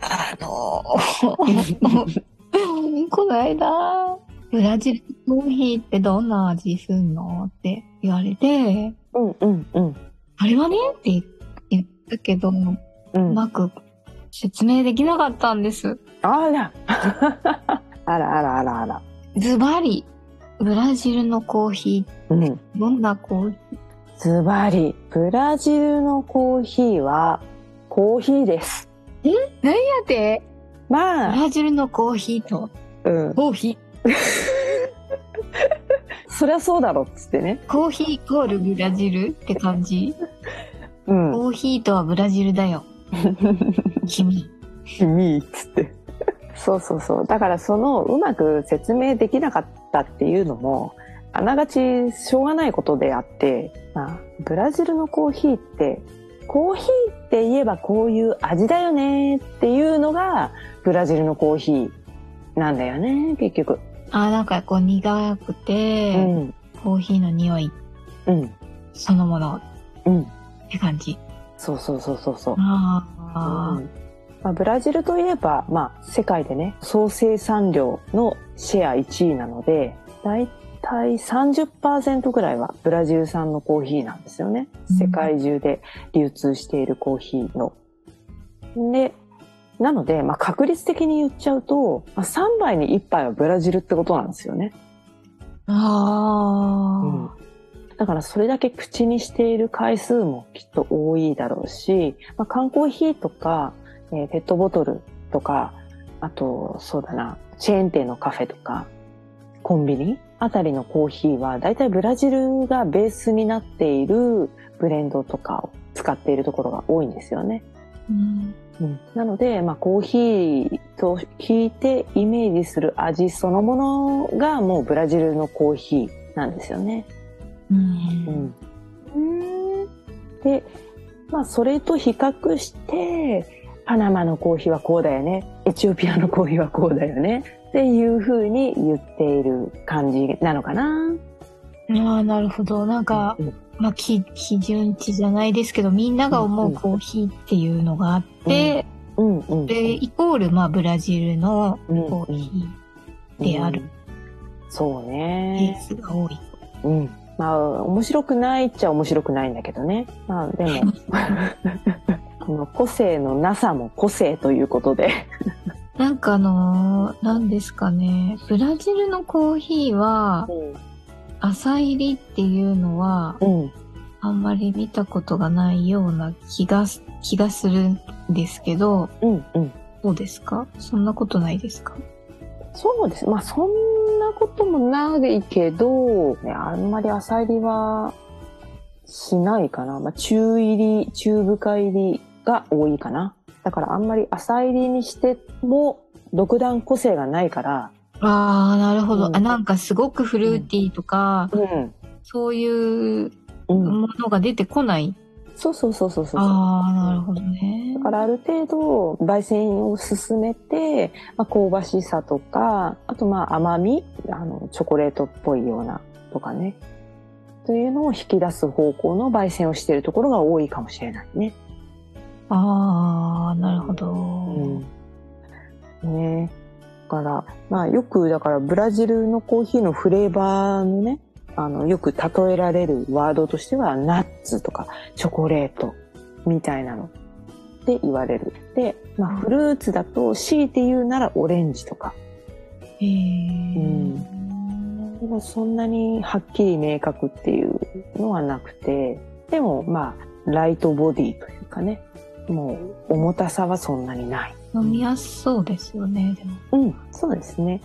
あの この間ブラジルコーヒーってどんな味すんのって言われてうんうんうん。あれはねって言ったけど、ううん、まく説明できなかったんです。あら。あらあらあらあら。ズバリ、ブラジルのコーヒうん。ー、どんなコーヒズバリ。ブラジルのコーヒーは、コーヒーです。ー何やって？ブまあ、ラジルのコーヒーと、うん。コーヒ そりゃそうだろっつってね。ー、コーヒーイコールブラジルって感じ？うん。コーヒーとはブラジルだよ。君。君っつって。そうそうそう。だからその、うまく説明できなかったっていうのも、あながちしょうがないことであって、まあ、ブラジルのコーヒーって、コーヒーって言えばこういう味だよねっていうのが、ブラジルのコーヒーなんだよね、結局。あ、なんかこう苦くうて、ん。コーヒーの匂いうん。そのものっうん。て感じ。そうそうそうそうそう。ああ、うんまあ、ブラジルといえば、まあ、世界でね、総生産量のシェア1位なので、だいたい30%ぐらいはブラジル産のコーヒーなんですよね。うん世界中で流通しているコーヒーの。で、なので、まあ、確率的に言っちゃうと、まあ、3杯に1杯はブラジルってことなんですよね。ああ、うんだからそれだけ口にしている回数もきっと多いだろうし、まあ、缶コーヒーとか、えーペットボトルとか、あと、そうだな、チェーン店のカフェとか、コンビニあたりのコーヒーは、だいたいブラジルがベースになっているブレンドとかを使っているところが多いんですよね。うんうん、なので、まあ、コーヒーと聞いてイメージする味そのものがもうブラジルのコーヒーなんですよね。うんうんで、まあ、それと比較して、パナマのコーヒーはこうだよね。エチオピアのコーヒーはこうだよね。っていうふうに言っている感じなのかな。ああ、なるほど。なんか、うんまあ、基基準値じゃないですけど、みんなが思うコーヒーっていうのがあって、うんうん。で、イコール、まあ、ブラジルのうんコーヒーであるうんそうケーね。スが多い。うん。まあ、面白くないっちゃ面白くないんだけどね。まあ、でも、この個性のなさも個性ということで。なんかあのー、なんですかね、ブラジルのコーヒーは、朝入りっていうのは、あんまり見たことがないような気が、気がするんですけど、うん。うん。どうですか？そんなことないですか？そうです。まあ、そんなこともないけど、ね、あんまり浅入りはしないかな。まあ、中入り、中深入りが多いかな。だからあんまり浅入りにしても、独断個性がないから、ああ、なるほど。うんあ、なんかすごくフルーティーとか、うん。そういううん。ものが出てこない？そうそうそうそうそう。ああ、なるほどねだ。からある程度焙煎を進めて、まあ、香ばしさとか、あとまあ甘み、あの、チョコレートっぽいようなとかね。というのを引き出す方向の焙煎をしているところが多いかもしれないね。ああ、なるほど。うん。ねだから、まあよく、だからブラジルのコーヒーのフレーバーのね、あの、よく例えられるワードとしては、ナッツとかチョコレートみたいなのって言われる。で、まあフルーツだと強いて言うならオレンジとか。へえ。うんでもそんなにはっきり明確っていうのはなくて、でもまあ、ライトボディというかね、もう重たさはそんなにない。飲みやすそうですよね、でも。うん、そうですね。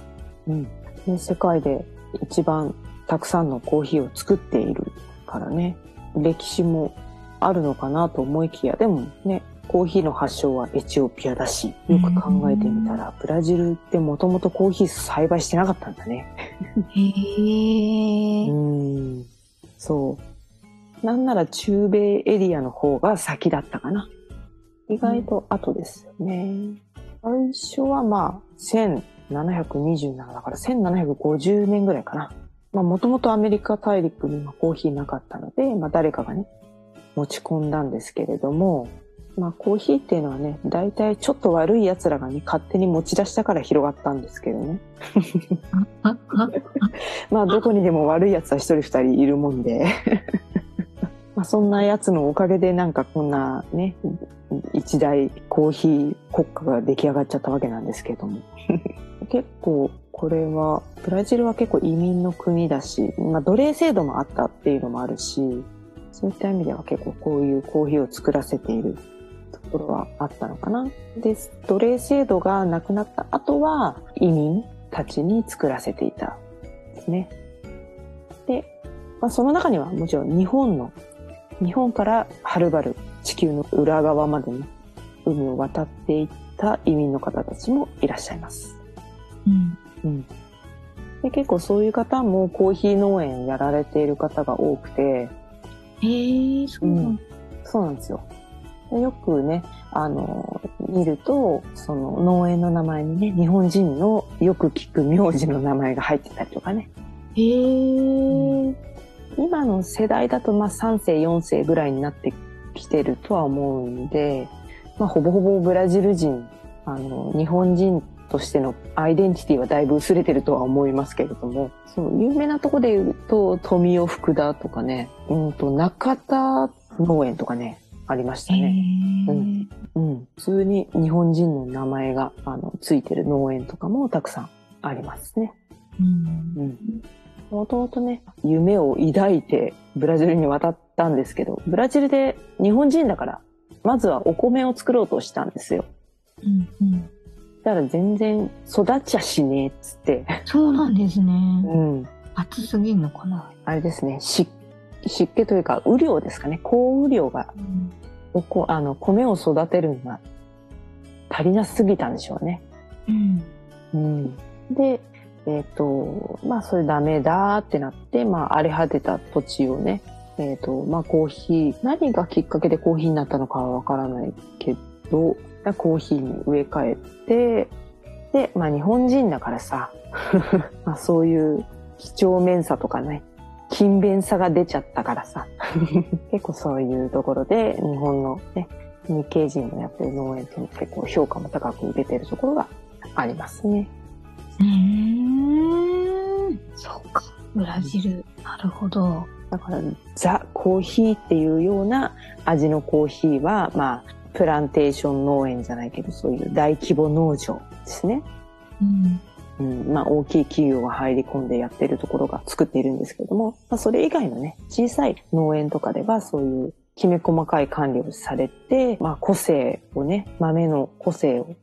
うん。で世界で一番たくさんのコーヒーを作っているからね、歴史もあるのかなと思いきや、でもね、コーヒーの発祥はエチオピアだし、よく考えてみたら、ブラジルってもともとコーヒー栽培してなかったんだね。へえ。うん。そう。なんなら中米エリアの方が先だったかな。意外と後ですよね。最初はまあ、1727だから1750年ぐらいかな。まあ、もともとアメリカ大陸にはコーヒーなかったので、まあ、誰かがね、持ち込んだんですけれども、まあ、コーヒーっていうのはね、大体ちょっと悪い奴らがね、勝手に持ち出したから広がったんですけどね。まあ、どこにでも悪い奴は一人二人いるもんで。まあ、そんな奴のおかげでなんかこんなね、一大コーヒー国家が出来上がっちゃったわけなんですけども。結構これは、ブラジルは結構移民の国だし、まあ奴隷制度もあったっていうのもあるし、そういった意味では結構こういうコーヒーを作らせているところはあったのかな。で、奴隷制度がなくなった後は移民たちに作らせていたですね。で、まあ、その中にはもちろん日本の、日本からはるばる地球の裏側までね、海を渡っていった移民の方たちもいらっしゃいます。うん。うん。で結構そういう方もコーヒー農園やられている方が多くて、へえ、そうなんだ。そうなんですよ。でよくね、あの、見ると、その農園の名前にね、日本人のよく聞く名字の名前が入ってたりとかね。へえ。今の世代だとまあ3世4世ぐらいになってきてるとは思うんで、まあほぼほぼブラジル人、あの、日本人としてのアイデンティティはだいぶ薄れてるとは思いますけれども、そう、有名なとこで言うと、富尾福田とかね、うんと、中田農園とかね、ありましたへね。え。うんうん。普通に日本人の名前が、あの、ついてる農園とかもたくさんありますね。うん。うん。もともとね、夢を抱いてブラジルに渡ったんですけど、ブラジルで日本人だから、まずはお米を作ろうとしたんですよ。うん。うん。だから全然育っちゃしねえっつって、そうなんですね。うん。暑すぎんのかな。あれですね、湿湿気というか、雨量ですかね。降雨量が、うん。おこあの、米を育てるのが足りなすぎたんでしょうね。うん。うん。で、えっ、と、まあ、それダメだってなって、まあ、荒れ果てた土地をね、えっ、と、まあ、コーヒー、何がきっかけでコーヒーになったのかはわからないけど、コーヒーに植え替えて、で、まあ、日本人だからさ、まあ、そういう几帳面さとかね、勤勉さが出ちゃったからさ、結構そういうところで日本のね、日系人のやってる農園っていうのは結構評価も高く出てるところがありますね。うーん。そうか。ブラジル。なるほど。だから、ザ・コーヒーっていうような味のコーヒーは、まあ、プランテーション農園じゃないけど、そういう大規模農場ですね。うん。うん、まあ、大きい企業が入り込んでやってるところが作っているんですけども、まあ、それ以外のね、小さい農園とかでは、そういうきめ細かい管理をされて、まあ、個性をね、豆の個性を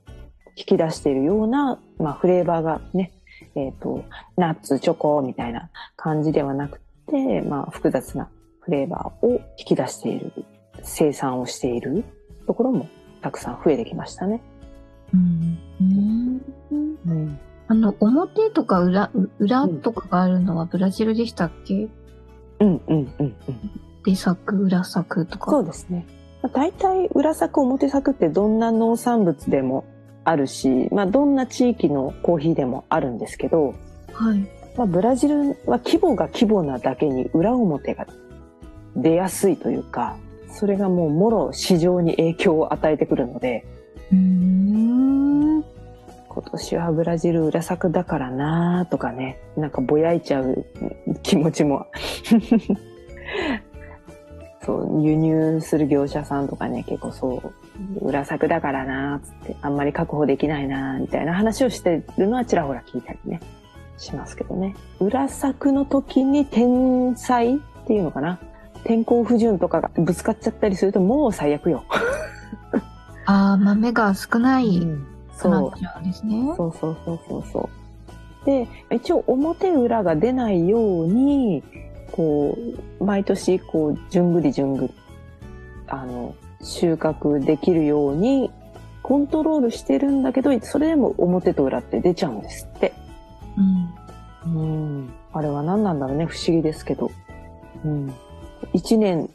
引き出しているような、まあ、フレーバーがね、えっ、と、ナッツ、チョコみたいな感じではなくて、まあ、複雑なフレーバーを引き出している、生産をしているところもたくさん増えてきましたね。うん。うん。うん。あの、表とか裏、う裏とかがあるのはブラジルでしたっけ？うん、うん、うん、うん。出作、裏作とか。そうですね。まあ、大体裏作表作ってどんな農産物でもあるし、まあ、どんな地域のコーヒーでもあるんですけど、はい。まあ、ブラジルは規模が規模なだけに裏表が出やすいというか、それがもうもろ市場に影響を与えてくるので、ん。今年はブラジル裏作だからなとかね、なんかぼやいちゃう気持ちも。そう、輸入する業者さんとかね、結構そう、裏作だからなつって、あんまり確保できないなみたいな話をしてるのはちらほら聞いたりね。しますけどね。裏作の時に天才っていうのかな。天候不順とかがぶつかっちゃったりするともう最悪よ。ああ、豆が少ないそうくなっ。ちゃうんですね。そうそうそうそうそう。で、一応表裏が出ないように、こう、毎年、こう、じゅんぐりじゅんぐり、あの、収穫できるように、コントロールしてるんだけど、それでも表と裏って出ちゃうんですって。うん。うん。あれは何なんだろうね、不思議ですけど。うん。一年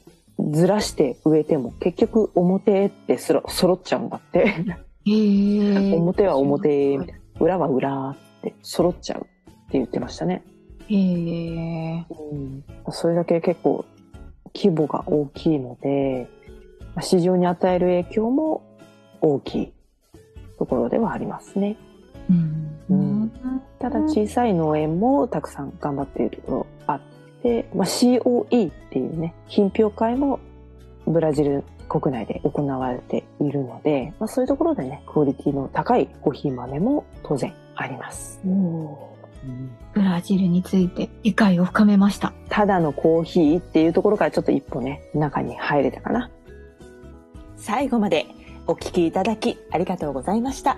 ずらして植えても、結局表ってそろ揃っちゃうんだって。表は表、みたいな。裏は裏って揃っちゃうって言ってましたね。へえ。うん、それだけ結構規模が大きいので、まあ市場に与える影響も大きいところではありますね。うん。うんただ小さい農園もたくさん頑張っているのあって、まあ、COE っていうね、品評会もブラジル国内で行われているので、まあ、そういうところでね、クオリティの高いコーヒー豆も当然あります。うんブラジルについて理解を深めました。ただのコーヒーっていうところからちょっと一歩ね、中に入れたかな。最後までお聞きいただきありがとうございました。